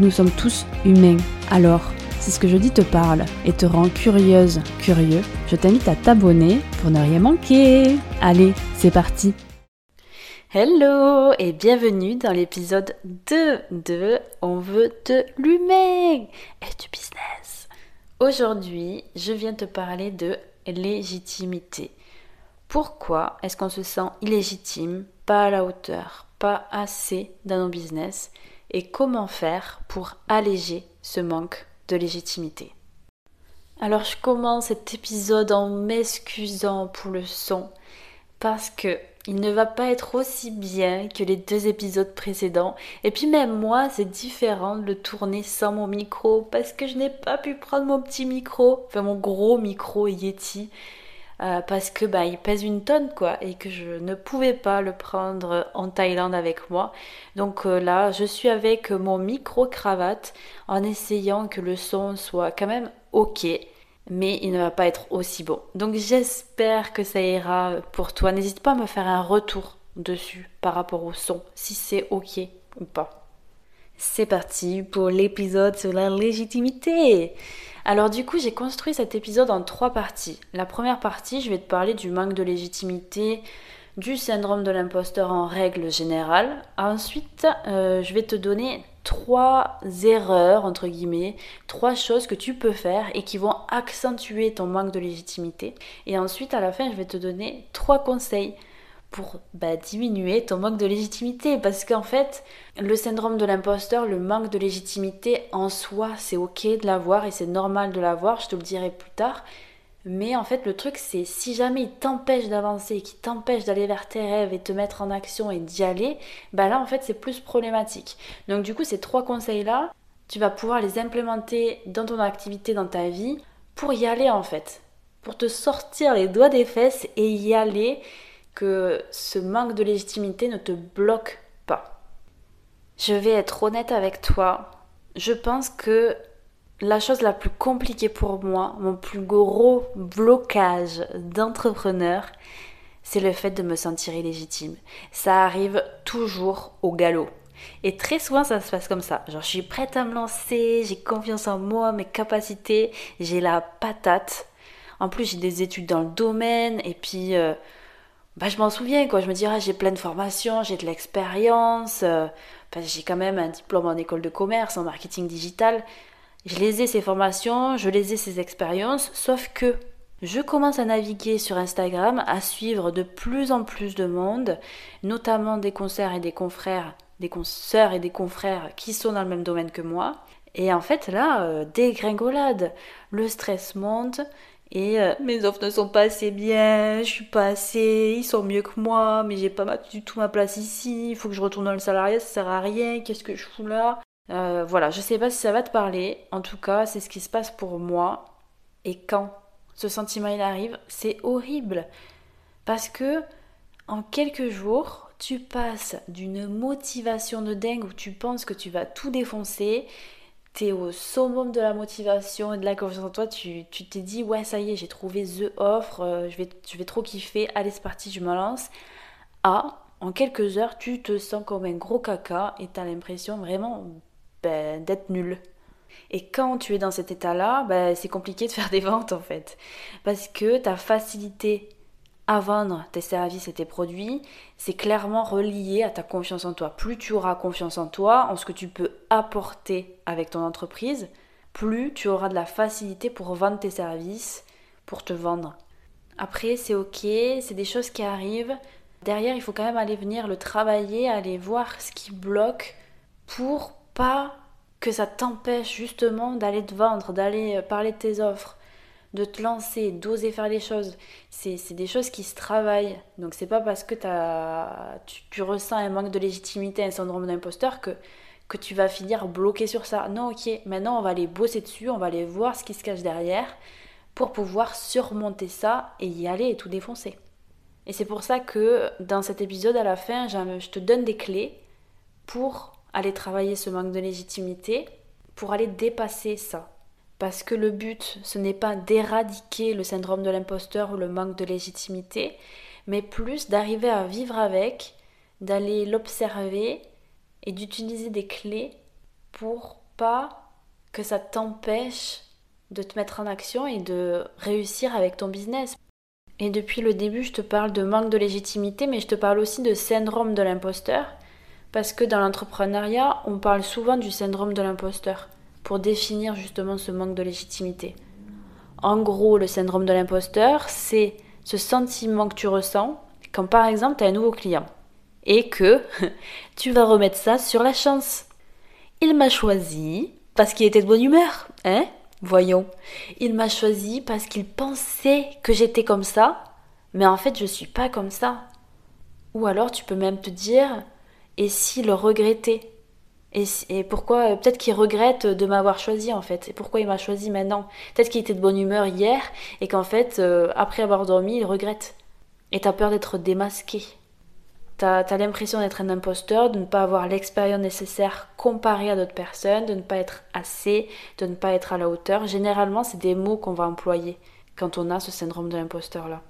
nous sommes tous humains. Alors, si ce que je dis te parle et te rend curieuse, curieux, je t'invite à t'abonner pour ne rien manquer. Allez, c'est parti Hello et bienvenue dans l'épisode 2 de On veut de l'humain et du business. Aujourd'hui, je viens te parler de légitimité. Pourquoi est-ce qu'on se sent illégitime, pas à la hauteur, pas assez dans nos business? Et comment faire pour alléger ce manque de légitimité. Alors je commence cet épisode en m'excusant pour le son parce que il ne va pas être aussi bien que les deux épisodes précédents. Et puis même moi, c'est différent de le tourner sans mon micro parce que je n'ai pas pu prendre mon petit micro, enfin mon gros micro Yeti euh, parce que bah, il pèse une tonne quoi et que je ne pouvais pas le prendre en Thaïlande avec moi. Donc euh, là, je suis avec mon micro cravate en essayant que le son soit quand même ok, mais il ne va pas être aussi bon. Donc j'espère que ça ira pour toi. N'hésite pas à me faire un retour dessus par rapport au son, si c'est ok ou pas. C'est parti pour l'épisode sur la légitimité. Alors du coup, j'ai construit cet épisode en trois parties. La première partie, je vais te parler du manque de légitimité, du syndrome de l'imposteur en règle générale. Ensuite, euh, je vais te donner trois erreurs, entre guillemets, trois choses que tu peux faire et qui vont accentuer ton manque de légitimité. Et ensuite, à la fin, je vais te donner trois conseils pour bah, diminuer ton manque de légitimité. Parce qu'en fait, le syndrome de l'imposteur, le manque de légitimité en soi, c'est ok de l'avoir et c'est normal de l'avoir, je te le dirai plus tard. Mais en fait, le truc, c'est si jamais il t'empêche d'avancer, qu'il t'empêche d'aller vers tes rêves et te mettre en action et d'y aller, bah là, en fait, c'est plus problématique. Donc, du coup, ces trois conseils-là, tu vas pouvoir les implémenter dans ton activité, dans ta vie, pour y aller, en fait. Pour te sortir les doigts des fesses et y aller que ce manque de légitimité ne te bloque pas. Je vais être honnête avec toi. Je pense que la chose la plus compliquée pour moi, mon plus gros blocage d'entrepreneur, c'est le fait de me sentir illégitime. Ça arrive toujours au galop. Et très souvent, ça se passe comme ça. Genre, je suis prête à me lancer, j'ai confiance en moi, mes capacités, j'ai la patate. En plus, j'ai des études dans le domaine, et puis, euh, bah, je m'en souviens, quoi. Je me dis, ah, j'ai plein de formations, j'ai de l'expérience, euh, j'ai quand même un diplôme en école de commerce, en marketing digital. Je les ai ces formations, je les ai ces expériences, sauf que je commence à naviguer sur Instagram, à suivre de plus en plus de monde, notamment des concerts et des confrères, des consoeurs et des confrères qui sont dans le même domaine que moi. Et en fait, là, euh, dégringolade. Le stress monte, et euh, mes offres ne sont pas assez bien, je suis pas assez, ils sont mieux que moi, mais j'ai pas du tout ma place ici, il faut que je retourne dans le salariat, ça sert à rien, qu'est-ce que je fous là? Euh, Voilà, je sais pas si ça va te parler, en tout cas, c'est ce qui se passe pour moi. Et quand ce sentiment il arrive, c'est horrible. Parce que en quelques jours, tu passes d'une motivation de dingue où tu penses que tu vas tout défoncer t'es au summum de la motivation et de la confiance en toi, tu t'es dit ouais ça y est j'ai trouvé the offre, euh, je, vais, je vais trop kiffer, allez c'est parti je me lance. Ah, en quelques heures tu te sens comme un gros caca et t'as l'impression vraiment ben, d'être nul. Et quand tu es dans cet état-là, ben, c'est compliqué de faire des ventes en fait. Parce que ta facilité à vendre tes services et tes produits, c'est clairement relié à ta confiance en toi. Plus tu auras confiance en toi, en ce que tu peux apporter avec ton entreprise, plus tu auras de la facilité pour vendre tes services, pour te vendre. Après, c'est ok, c'est des choses qui arrivent. Derrière, il faut quand même aller venir le travailler, aller voir ce qui bloque pour pas que ça t'empêche justement d'aller te vendre, d'aller parler de tes offres de te lancer, d'oser faire les choses. C'est des choses qui se travaillent. Donc c'est pas parce que as, tu, ressens un manque de légitimité, un syndrome d'imposteur que, que tu vas finir bloqué sur ça. Non, ok, maintenant on va aller bosser dessus, on va aller voir ce qui se cache derrière pour pouvoir surmonter ça et y aller et tout défoncer. Et c'est pour ça que dans cet épisode, à la fin, je te donne des clés pour aller travailler ce manque de légitimité, pour aller dépasser ça. Parce que le but, ce n'est pas d'éradiquer le syndrome de l'imposteur ou le manque de légitimité, mais plus d'arriver à vivre avec, d'aller l'observer et d'utiliser des clés pour pas que ça t'empêche de te mettre en action et de réussir avec ton business. Et depuis le début, je te parle de manque de légitimité, mais je te parle aussi de syndrome de l'imposteur, parce que dans l'entrepreneuriat, on parle souvent du syndrome de l'imposteur, pour définir justement ce manque de légitimité. En gros, le syndrome de l'imposteur, c'est ce sentiment que tu ressens quand par exemple tu as un nouveau client et que tu vas remettre ça sur la chance. Il m'a choisi parce qu'il était de bonne humeur, hein Voyons, il m'a choisi parce qu'il pensait que j'étais comme ça, mais en fait je suis pas comme ça. Ou alors tu peux même te dire, et s'il regrettait et, pourquoi euh, Peut-être qu'il regrette de m'avoir choisi en fait. Et pourquoi il m'a choisi maintenant Peut-être qu'il était de bonne humeur hier et qu'en fait, euh, après avoir dormi, il regrette. Et t'as peur d'être démasqué. T'as as, l'impression d'être un imposteur, de ne pas avoir l'expérience nécessaire comparée à d'autres personnes, de ne pas être assez, de ne pas être à la hauteur. Généralement, c'est des mots qu'on va employer quand on a ce syndrome de l'imposteur-là.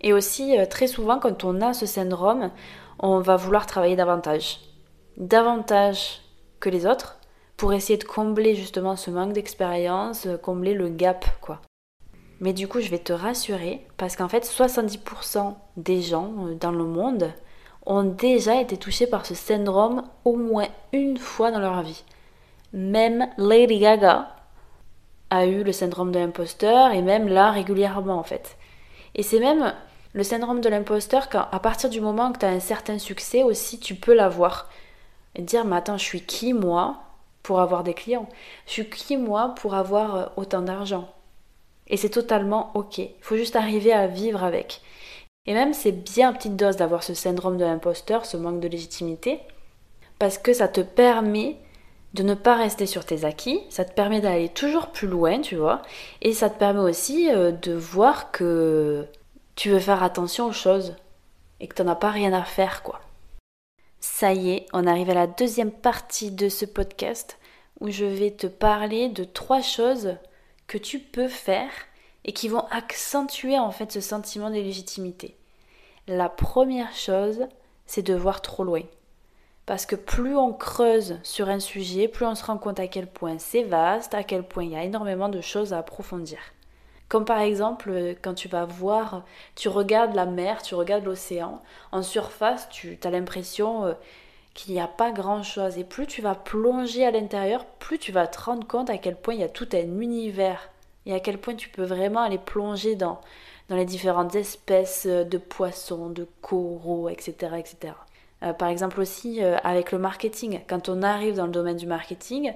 Et aussi, euh, très souvent, quand on a ce syndrome, on va vouloir travailler davantage. Davantage que les autres pour essayer de combler justement ce manque d'expérience, euh, combler le gap, quoi. Mais du coup, je vais te rassurer parce qu'en fait, 70% des gens euh, dans le monde ont déjà été touchés par ce syndrome au moins une fois dans leur vie. Même Lady Gaga a eu le syndrome de l'imposteur et même là régulièrement en fait. Et c'est même le syndrome de l'imposteur quand à partir du moment que tu as un certain succès aussi tu peux l'avoir. Et dire mais attends je suis qui moi pour avoir des clients? Je suis qui moi pour avoir euh, autant d'argent? Et c'est totalement ok. Il faut juste arriver à vivre avec. Et même c'est bien petite dose d'avoir ce syndrome de l'imposteur, ce manque de légitimité, parce que ça te permet de ne pas rester sur tes acquis, ça te permet d'aller toujours plus loin, tu vois, et ça te permet aussi euh, de voir que tu veux faire attention aux choses et que tu n'en as pas rien à faire, quoi. Ça y est, on arrive à la deuxième partie de ce podcast où je vais te parler de trois choses que tu peux faire et qui vont accentuer en fait ce sentiment de légitimité. La première chose, c'est de voir trop loin. Parce que plus on creuse sur un sujet, plus on se rend compte à quel point c'est vaste, à quel point il y a énormément de choses à approfondir. Comme par exemple, quand tu vas voir, tu regardes la mer, tu regardes l'océan, en surface, tu as l'impression euh, qu'il n'y a pas grand-chose. Et plus tu vas plonger à l'intérieur, plus tu vas te rendre compte à quel point il y a tout un univers et à quel point tu peux vraiment aller plonger dans, dans les différentes espèces de poissons, de coraux, etc. etc. Euh, par exemple aussi euh, avec le marketing, quand on arrive dans le domaine du marketing,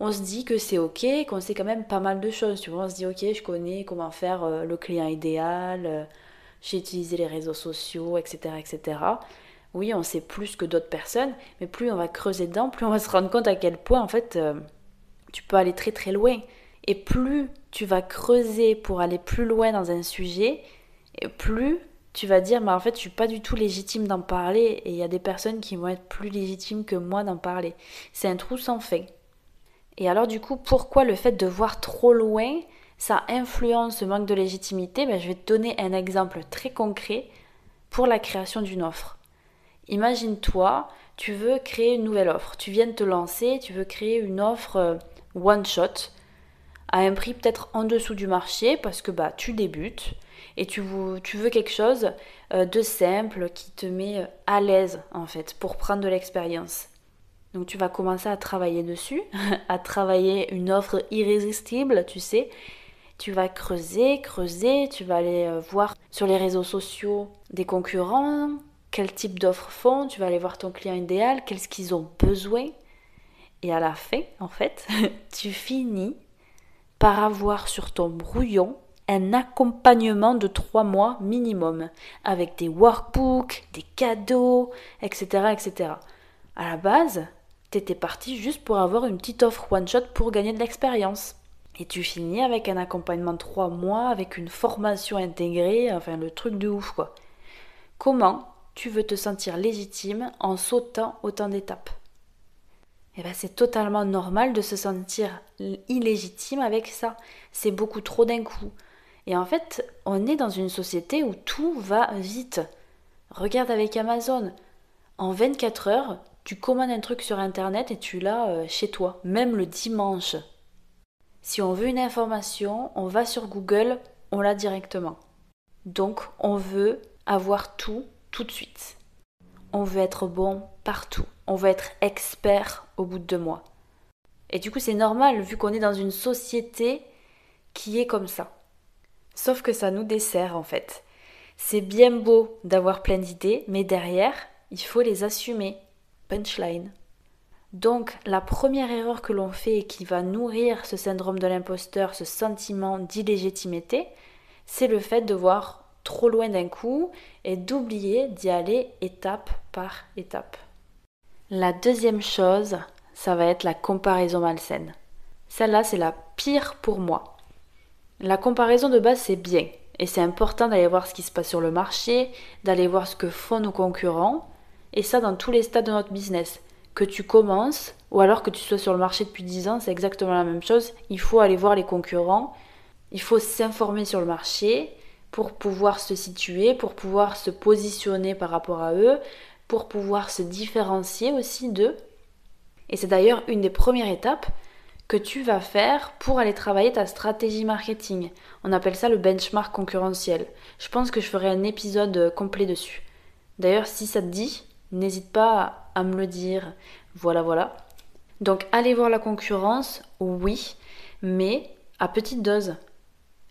on se dit que c'est ok, qu'on sait quand même pas mal de choses. Tu vois, on se dit ok, je connais comment faire euh, le client idéal, j'ai utilisé les réseaux sociaux, etc., etc. Oui, on sait plus que d'autres personnes, mais plus on va creuser dedans, plus on va se rendre compte à quel point en fait tu peux aller très très loin. Et plus tu vas creuser pour aller plus loin dans un sujet, et plus tu vas dire, mais en fait, je suis pas du tout légitime d'en parler, et il y a des personnes qui vont être plus légitimes que moi d'en parler. C'est un trou sans fin. Et alors, du coup, pourquoi le fait de voir trop loin, ça influence ce manque de légitimité? Ben, Je vais te donner un exemple très concret pour la création d'une offre. Imagine-toi, tu veux créer une nouvelle offre. Tu viens de te lancer, tu veux créer une offre euh, one shot à un prix peut-être en dessous du marché parce que bah tu débutes et tu, tu veux quelque chose euh, de simple qui te met euh, à l'aise en fait pour prendre de l'expérience. Donc tu vas commencer à travailler dessus, à travailler une offre irrésistible, tu sais. Tu vas creuser, creuser, tu vas aller euh, voir sur les réseaux sociaux des concurrents, quel type d'offres font, tu vas aller voir ton client idéal, qu'est-ce qu'ils ont besoin. Et à la fin, en fait, tu finis par avoir sur ton brouillon un accompagnement de trois mois minimum, avec des workbooks, des cadeaux, etc. etc. À la base, T'étais parti juste pour avoir une petite offre one-shot pour gagner de l'expérience. Et tu finis avec un accompagnement de trois mois, avec une formation intégrée, enfin le truc de ouf quoi. Comment tu veux te sentir légitime en sautant autant d'étapes? Eh bien c'est totalement normal de se sentir illégitime avec ça. C'est beaucoup trop d'un coup. Et en fait, on est dans une société où tout va vite. Regarde avec Amazon. En 24 heures, tu commandes un truc sur Internet et tu l'as euh, chez toi, même le dimanche. Si on veut une information, on va sur Google, on l'a directement. Donc, on veut avoir tout tout de suite. On veut être bon partout. On veut être expert au bout de deux mois. Et du coup, c'est normal vu qu'on est dans une société qui est comme ça. Sauf que ça nous dessert en fait. C'est bien beau d'avoir plein d'idées, mais derrière, il faut les assumer. Donc la première erreur que l'on fait et qui va nourrir ce syndrome de l'imposteur, ce sentiment d'illégitimité, c'est le fait de voir trop loin d'un coup et d'oublier d'y aller étape par étape. La deuxième chose, ça va être la comparaison malsaine. Celle-là, c'est la pire pour moi. La comparaison de base, c'est bien. Et c'est important d'aller voir ce qui se passe sur le marché, d'aller voir ce que font nos concurrents. Et ça dans tous les stades de notre business que tu commences ou alors que tu sois sur le marché depuis 10 ans, c'est exactement la même chose. Il faut aller voir les concurrents, il faut s'informer sur le marché pour pouvoir se situer, pour pouvoir se positionner par rapport à eux, pour pouvoir se différencier aussi d'eux. Et c'est d'ailleurs une des premières étapes que tu vas faire pour aller travailler ta stratégie marketing. On appelle ça le benchmark concurrentiel. Je pense que je ferai un épisode complet dessus. D'ailleurs, si ça te dit, n'hésite pas à me le dire. Voilà, voilà. Donc aller voir la concurrence, oui, mais à petite dose.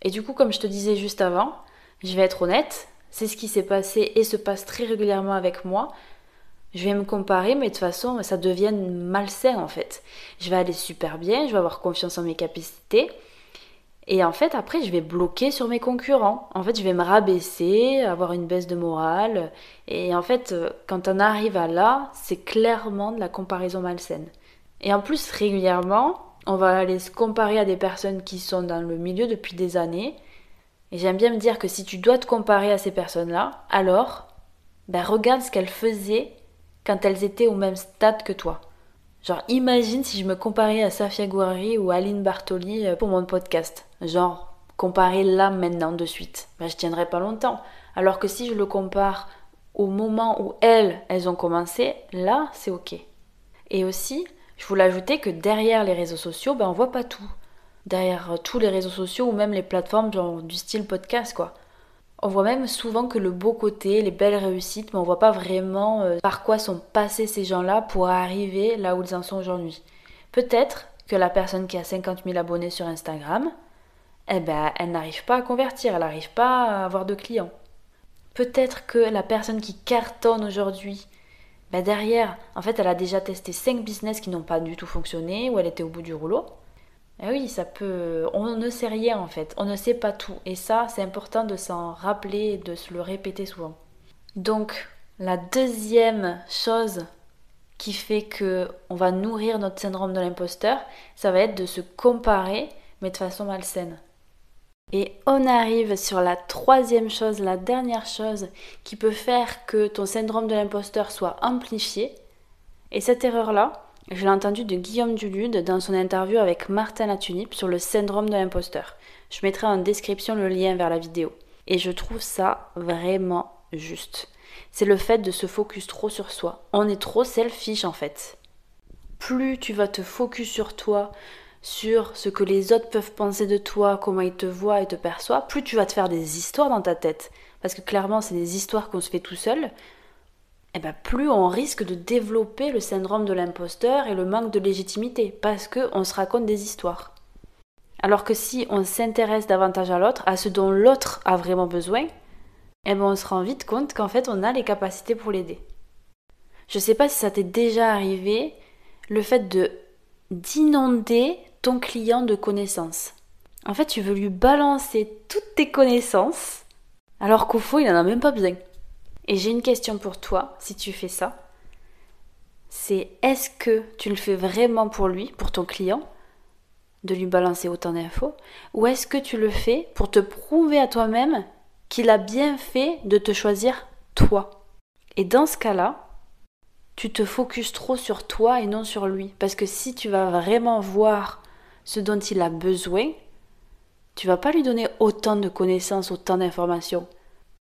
Et du coup, comme je te disais juste avant, je vais être honnête, c'est ce qui s'est passé et se passe très régulièrement avec moi. Je vais me comparer, mais de toute façon, ça devient malsain en fait. Je vais aller super bien, je vais avoir confiance en mes capacités. Et en fait, après, je vais bloquer sur mes concurrents. En fait, je vais me rabaisser, avoir une baisse de morale. Et en fait, euh, quand on arrive à là, c'est clairement de la comparaison malsaine. Et en plus, régulièrement, on va aller se comparer à des personnes qui sont dans le milieu depuis des années. Et j'aime bien me dire que si tu dois te comparer à ces personnes-là, alors, ben regarde ce qu'elles faisaient quand elles étaient au même stade que toi. Genre, imagine si je me comparais à Safia Gouari ou Aline Bartoli euh, pour mon podcast. Genre, comparer là, maintenant, de suite. Ben, je tiendrai pas longtemps. Alors que si je le compare au moment où elles, elles ont commencé, là, c'est ok. Et aussi, je voulais ajouter que derrière les réseaux sociaux, ben, on voit pas tout. Derrière euh, tous les réseaux sociaux ou même les plateformes genre, du style podcast, quoi. On voit même souvent que le beau côté, les belles réussites, mais on voit pas vraiment euh, par quoi sont passés ces gens-là pour arriver là où ils en sont aujourd'hui. Peut-être que la personne qui a 50 000 abonnés sur Instagram, eh ben, elle n'arrive pas à convertir, elle n'arrive pas à avoir de clients. Peut-être que la personne qui cartonne aujourd'hui, ben derrière, en fait, elle a déjà testé 5 business qui n'ont pas du tout fonctionné, ou elle était au bout du rouleau. Eh oui, ça peut. On ne sait rien en fait, on ne sait pas tout. Et ça, c'est important de s'en rappeler de se le répéter souvent. Donc, la deuxième chose qui fait que on va nourrir notre syndrome de l'imposteur, ça va être de se comparer, mais de façon malsaine. Et on arrive sur la troisième chose, la dernière chose qui peut faire que ton syndrome de l'imposteur soit amplifié. Et cette erreur-là, je l'ai entendu de Guillaume Dulude dans son interview avec Martin Latunip sur le syndrome de l'imposteur. Je mettrai en description le lien vers la vidéo. Et je trouve ça vraiment juste. C'est le fait de se focus trop sur soi. On est trop selfish en fait. Plus tu vas te focus sur toi, sur ce que les autres peuvent penser de toi, comment ils te voient et te perçoivent, plus tu vas te faire des histoires dans ta tête. Parce que clairement, c'est des histoires qu'on se fait tout seul. Eh ben, plus on risque de développer le syndrome de l'imposteur et le manque de légitimité, parce qu'on se raconte des histoires. Alors que si on s'intéresse davantage à l'autre, à ce dont l'autre a vraiment besoin, eh ben on se rend vite compte qu'en fait on a les capacités pour l'aider. Je sais pas si ça t'est déjà arrivé, le fait de d'inonder ton client de connaissances. En fait, tu veux lui balancer toutes tes connaissances, alors qu'au fond, il n'en a même pas besoin. Et j'ai une question pour toi, si tu fais ça. c'est est-ce que tu le fais vraiment pour lui, pour ton client, de lui balancer autant d'infos, ou est-ce que tu le fais pour te prouver à toi-même qu'il a bien fait de te choisir toi? Et dans ce cas-là, tu te focuses trop sur toi et non sur lui. Parce que si tu vas vraiment voir ce dont il a besoin, tu vas pas lui donner autant de connaissances, autant d'informations.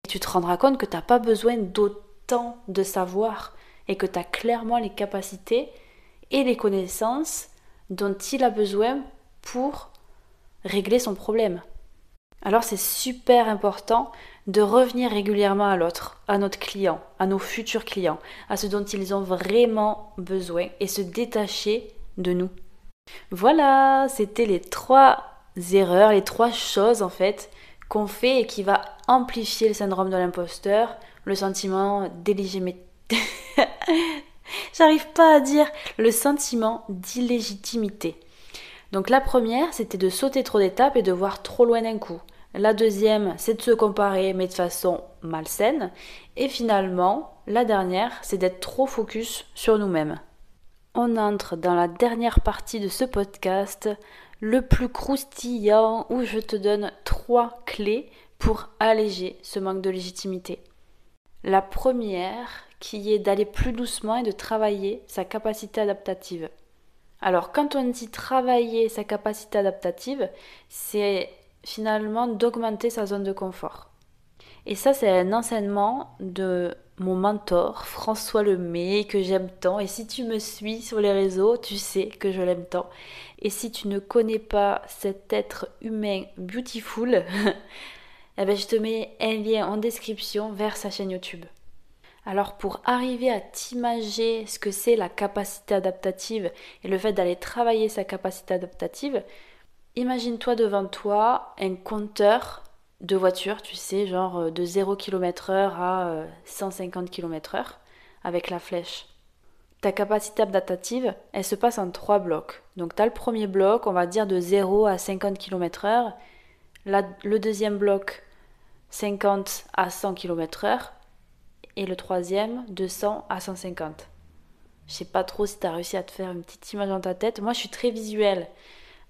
Tu te rendras compte que tu n'as pas besoin d'autant de savoir et que tu as clairement les capacités et les connaissances dont il a besoin pour régler son problème. Alors c'est super important de revenir régulièrement à l'autre, à notre client, à nos futurs clients, à ce dont ils ont vraiment besoin et se détacher de nous. Voilà, c'était les trois erreurs, les trois choses en fait qu'on fait et qui va amplifier le syndrome de l'imposteur, le sentiment d'illégitimité. J'arrive pas à dire le sentiment d'illégitimité. Donc la première, c'était de sauter trop d'étapes et de voir trop loin d'un coup. La deuxième, c'est de se comparer, mais de façon malsaine. Et finalement, la dernière, c'est d'être trop focus sur nous-mêmes. On entre dans la dernière partie de ce podcast, le plus croustillant, où je te donne trois clés pour alléger ce manque de légitimité. La première, qui est d'aller plus doucement et de travailler sa capacité adaptative. Alors, quand on dit travailler sa capacité adaptative, c'est finalement d'augmenter sa zone de confort. Et ça, c'est un enseignement de mon mentor, François Lemay, que j'aime tant. Et si tu me suis sur les réseaux, tu sais que je l'aime tant. Et si tu ne connais pas cet être humain beautiful, eh ben, je te mets un lien en description vers sa chaîne YouTube. Alors pour arriver à t'imager ce que c'est la capacité adaptative et le fait d'aller travailler sa capacité adaptative, Imagine-toi devant toi un compteur de voiture, tu sais, genre euh, de 0 km/h à 150 euh, km/h avec la flèche. Ta capacité adaptative, elle se passe en trois blocs. Donc tu as le premier bloc, on va dire de 0 à 50 km/h. le deuxième bloc, 50 à 100 km/h. Et le troisième, de 100 à 150. Je sais pas trop si tu as réussi à te faire une petite image dans ta tête. Moi, je suis très visuelle.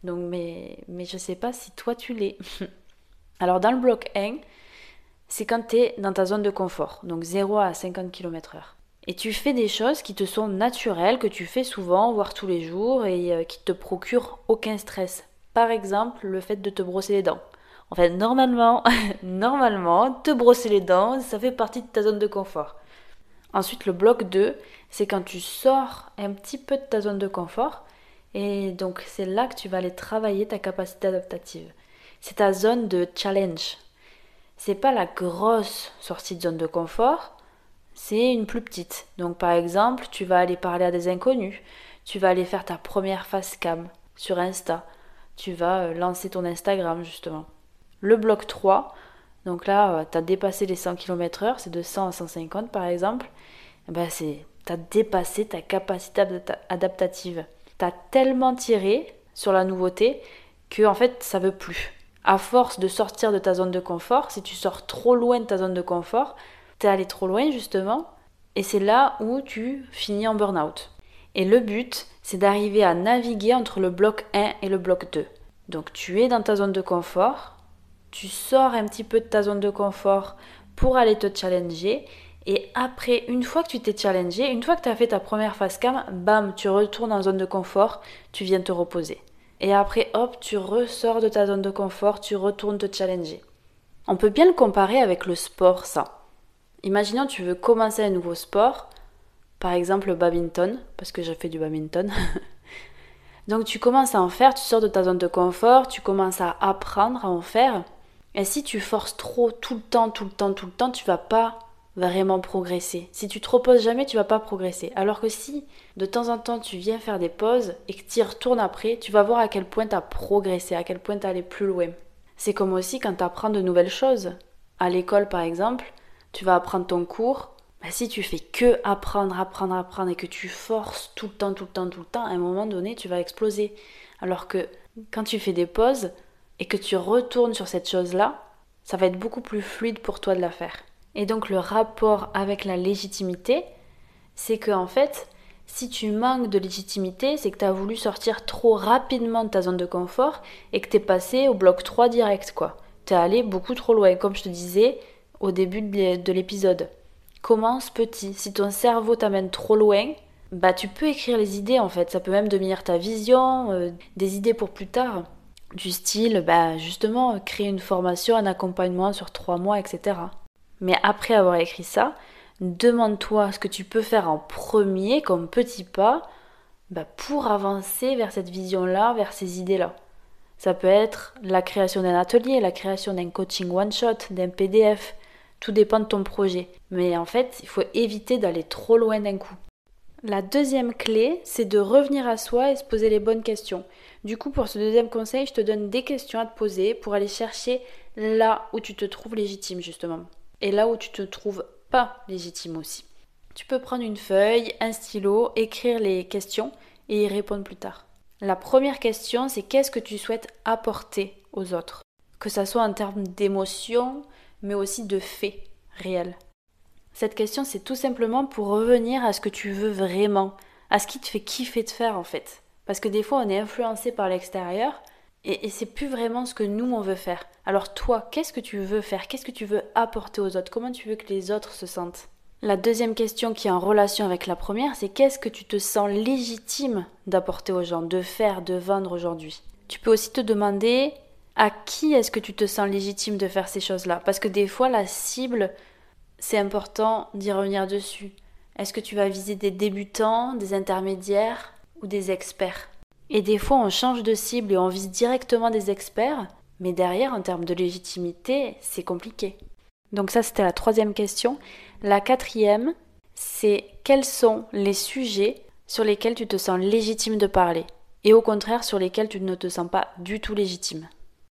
Donc, mais, mais je sais pas si toi tu l'es. Alors dans le bloc 1, c'est quand tu es dans ta zone de confort, donc 0 à 50 km/h. Et tu fais des choses qui te sont naturelles, que tu fais souvent, voire tous les jours, et euh, qui te procurent aucun stress. Par exemple, le fait de te brosser les dents. En fait, normalement, normalement, te brosser les dents, ça fait partie de ta zone de confort. Ensuite, le bloc 2, c'est quand tu sors un petit peu de ta zone de confort et donc c'est là que tu vas aller travailler ta capacité adaptative. C'est ta zone de challenge. C'est pas la grosse sortie de zone de confort, c'est une plus petite. Donc par exemple, tu vas aller parler à des inconnus, tu vas aller faire ta première face cam sur Insta, tu vas euh, lancer ton Instagram justement. Le bloc 3, donc là, euh, tu as dépassé les 100 km/h, c'est de 100 à 150 par exemple, eh ben c'est tu as dépassé ta capacité adaptative t'as tellement tiré sur la nouveauté que en fait ça veut plus. À force de sortir de ta zone de confort, si tu sors trop loin de ta zone de confort, t'es allé trop loin justement, et c'est là où tu finis en burn-out. Et le but, c'est d'arriver à naviguer entre le bloc 1 et le bloc 2. Donc tu es dans ta zone de confort, tu sors un petit peu de ta zone de confort pour aller te challenger et après, une fois que tu t'es challengé, une fois que tu as fait ta première face cam, bam, tu retournes en zone de confort, tu viens te reposer. Et après, hop, tu ressors de ta zone de confort, tu retournes te challenger. On peut bien le comparer avec le sport, ça. Imaginons tu veux commencer un nouveau sport, par exemple le badminton, parce que j'ai fait du badminton. Donc tu commences à en faire, tu sors de ta zone de confort, tu commences à apprendre à en faire. Et si tu forces trop tout le temps, tout le temps, tout le temps, tu vas pas vraiment progresser. Si tu te reposes jamais, tu vas pas progresser. Alors que si de temps en temps tu viens faire des pauses et que tu y retournes après, tu vas voir à quel point tu as progressé, à quel point tu allé plus loin. C'est comme aussi quand tu apprends de nouvelles choses. À l'école par exemple, tu vas apprendre ton cours. Bah, si tu fais que apprendre, apprendre, apprendre et que tu forces tout le temps, tout le temps, tout le temps, à un moment donné, tu vas exploser. Alors que quand tu fais des pauses et que tu retournes sur cette chose-là, ça va être beaucoup plus fluide pour toi de la faire. Et donc le rapport avec la légitimité, c'est que en fait, Si tu manques de légitimité, c'est que tu as voulu sortir trop rapidement de ta zone de confort et que tu es passé au bloc 3 direct, quoi. Tu es allé beaucoup trop loin, comme je te disais au début de l'épisode. Commence petit. Si ton cerveau t'amène trop loin, bah tu peux écrire les idées en fait. Ça peut même devenir ta vision, euh, des idées pour plus tard. Du style, bah justement, créer une formation, un accompagnement sur trois mois, etc. Mais après avoir écrit ça, demande-toi ce que tu peux faire en premier comme petit pas bah, pour avancer vers cette vision-là, vers ces idées-là. Ça peut être la création d'un atelier, la création d'un coaching one-shot, d'un PDF. Tout dépend de ton projet. Mais en fait, il faut éviter d'aller trop loin d'un coup. La deuxième clé, c'est de revenir à soi et se poser les bonnes questions. Du coup, pour ce deuxième conseil, je te donne des questions à te poser pour aller chercher là où tu te trouves légitime, justement. Et là où tu te trouves légitime aussi. Tu peux prendre une feuille, un stylo, écrire les questions et y répondre plus tard. La première question, c'est qu'est-ce que tu souhaites apporter aux autres? Que ça soit en termes d'émotions, mais aussi de faits réels. Cette question, c'est tout simplement pour revenir à ce que tu veux vraiment, à ce qui te fait kiffer de faire en fait. Parce que des fois, on est influencé par l'extérieur et, c'est plus vraiment ce que nous, on veut faire. Alors toi, qu'est-ce que tu veux faire? Qu'est-ce que tu veux apporter aux autres? Comment tu veux que les autres se sentent? La deuxième question qui est en relation avec la première, c'est qu'est-ce que tu te sens légitime d'apporter aux gens, de faire, de vendre aujourd'hui? Tu peux aussi te demander à qui est-ce que tu te sens légitime de faire ces choses-là? Parce que des fois, la cible, c'est important d'y revenir dessus. Est-ce que tu vas viser des débutants, des intermédiaires ou des experts? Et des fois, on change de cible et on vise directement des experts, mais derrière, en termes de légitimité, c'est compliqué. Donc ça, c'était la troisième question. La quatrième, c'est quels sont les sujets sur lesquels tu te sens légitime de parler et au contraire sur lesquels tu ne te sens pas du tout légitime?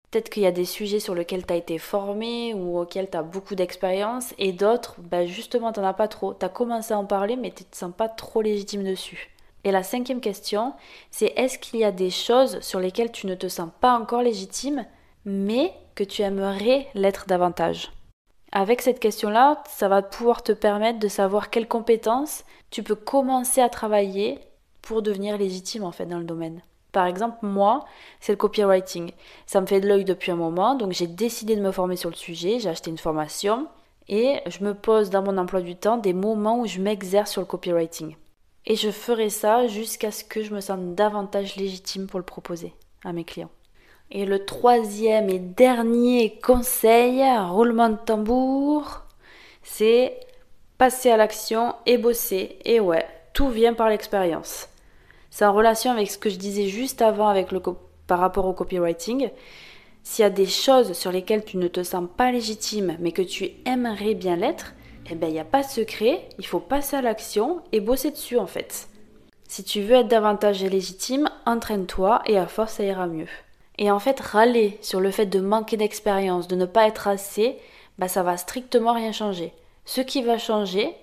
Peut-être qu'il y a des sujets sur lesquels tu as été formé ou auxquels tu as beaucoup d'expérience et d'autres, bah justement, tu n'en as pas trop. Tu as commencé à en parler mais tu ne te sens pas trop légitime dessus. Et la cinquième question, c'est est-ce qu'il y a des choses sur lesquelles tu ne te sens pas encore légitime mais que tu aimerais l'être davantage? Avec cette question-là, ça va pouvoir te permettre de savoir quelles compétences tu peux commencer à travailler pour devenir légitime en fait dans le domaine. Par exemple, moi, c'est le copywriting. Ça me fait de l'œil depuis un moment, donc j'ai décidé de me former sur le sujet, j'ai acheté une formation et je me pose dans mon emploi du temps des moments où je m'exerce sur le copywriting. Et je ferai ça jusqu'à ce que je me sente davantage légitime pour le proposer à mes clients. Et le troisième et dernier conseil, roulement de tambour, c'est passer à l'action et bosser. Et ouais, tout vient par l'expérience. C'est en relation avec ce que je disais juste avant avec par rapport au copywriting. S'il y a des choses sur lesquelles tu ne te sens pas légitime, mais que tu aimerais bien l'être, eh ben il n'y a pas de secret, il faut passer à l'action et bosser dessus en fait. Si tu veux être davantage légitime, entraîne-toi et à force ça ira mieux. Et en fait, râler sur le fait de manquer d'expérience, de ne pas être assez, bah ça va strictement rien changer. Ce qui va changer,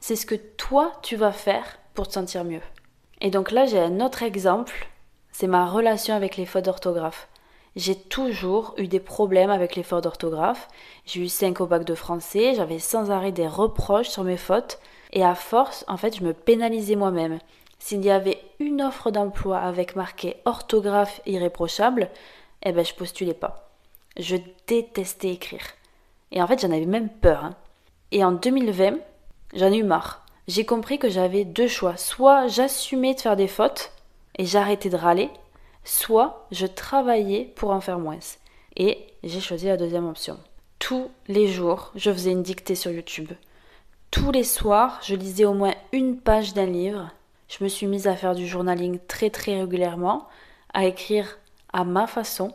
c'est ce que toi tu vas faire pour te sentir mieux. Et donc là, j'ai un autre exemple, c'est ma relation avec les fautes d'orthographe. J'ai toujours eu des problèmes avec les fautes d'orthographe. J'ai eu 5 au bac de français, j'avais sans arrêt des reproches sur mes fautes, et à force, en fait, je me pénalisais moi-même. S'il y avait une offre d'emploi avec marqué orthographe irréprochable, eh ben je postulais pas. Je détestais écrire. Et en fait, j'en avais même peur. Hein. Et en 2020, j'en ai eu marre. J'ai compris que j'avais deux choix. Soit j'assumais de faire des fautes et j'arrêtais de râler, soit je travaillais pour en faire moins. Et j'ai choisi la deuxième option. Tous les jours, je faisais une dictée sur YouTube. Tous les soirs, je lisais au moins une page d'un livre je me suis mise à faire du journaling très très régulièrement, à écrire à ma façon.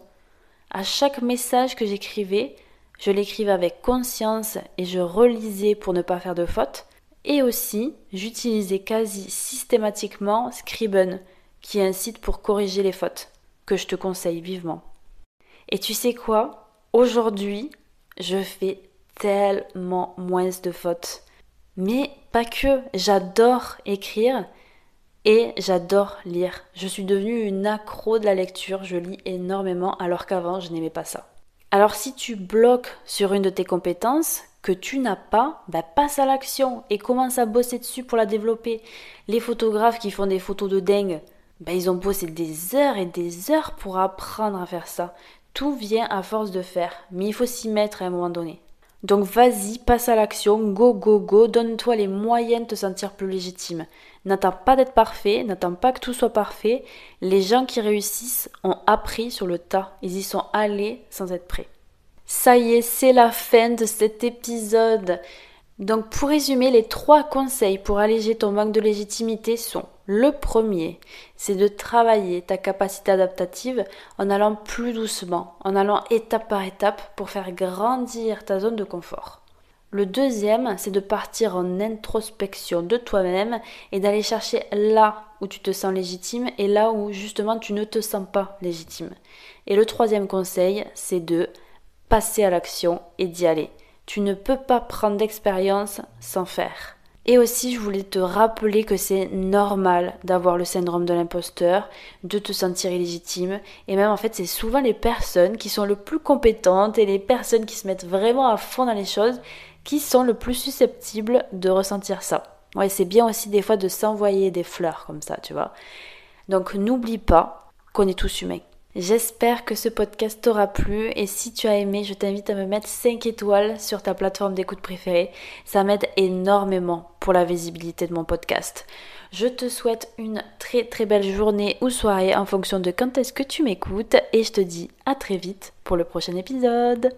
À chaque message que j'écrivais, je l'écrivais avec conscience et je relisais pour ne pas faire de fautes. Et aussi, j'utilisais quasi systématiquement Scriben, qui site pour corriger les fautes, que je te conseille vivement. Et tu sais quoi? Aujourd'hui, je fais tellement moins de fautes. Mais pas que, j'adore écrire et j'adore lire. Je suis devenue une accro de la lecture, je lis énormément alors qu'avant je n'aimais pas ça. Alors si tu bloques sur une de tes compétences, que tu n'as pas, bah, passe à l'action et commence à bosser dessus pour la développer. Les photographes qui font des photos de dingue, bah, ils ont bossé des heures et des heures pour apprendre à faire ça. Tout vient à force de faire, mais il faut s'y mettre à un moment donné. Donc vas-y, passe à l'action, go, go, go, donne-toi les moyens de te sentir plus légitime. N'attends pas d'être parfait, n'attends pas que tout soit parfait. Les gens qui réussissent ont appris sur le tas, ils y sont allés sans être prêts. Ça y est, c'est la fin de cet épisode. Donc pour résumer, les trois conseils pour alléger ton manque de légitimité sont le premier, c'est de travailler ta capacité adaptative en allant plus doucement, en allant étape par étape pour faire grandir ta zone de confort. Le deuxième, c'est de partir en introspection de toi-même et d'aller chercher là où tu te sens légitime et là où justement tu ne te sens pas légitime. Et le troisième conseil, c'est de passer à l'action et d'y aller. Tu ne peux pas prendre d'expérience sans faire. Et aussi, je voulais te rappeler que c'est normal d'avoir le syndrome de l'imposteur, de te sentir illégitime. Et même, en fait, c'est souvent les personnes qui sont le plus compétentes et les personnes qui se mettent vraiment à fond dans les choses qui sont le plus susceptibles de ressentir ça. Ouais, c'est bien aussi des fois de s'envoyer des fleurs comme ça, tu vois. Donc, n'oublie pas qu'on est tous humains. J'espère que ce podcast t'aura plu et si tu as aimé, je t'invite à me mettre 5 étoiles sur ta plateforme d'écoute préférée. Ça m'aide énormément pour la visibilité de mon podcast. Je te souhaite une très très belle journée ou soirée en fonction de quand est-ce que tu m'écoutes et je te dis à très vite pour le prochain épisode.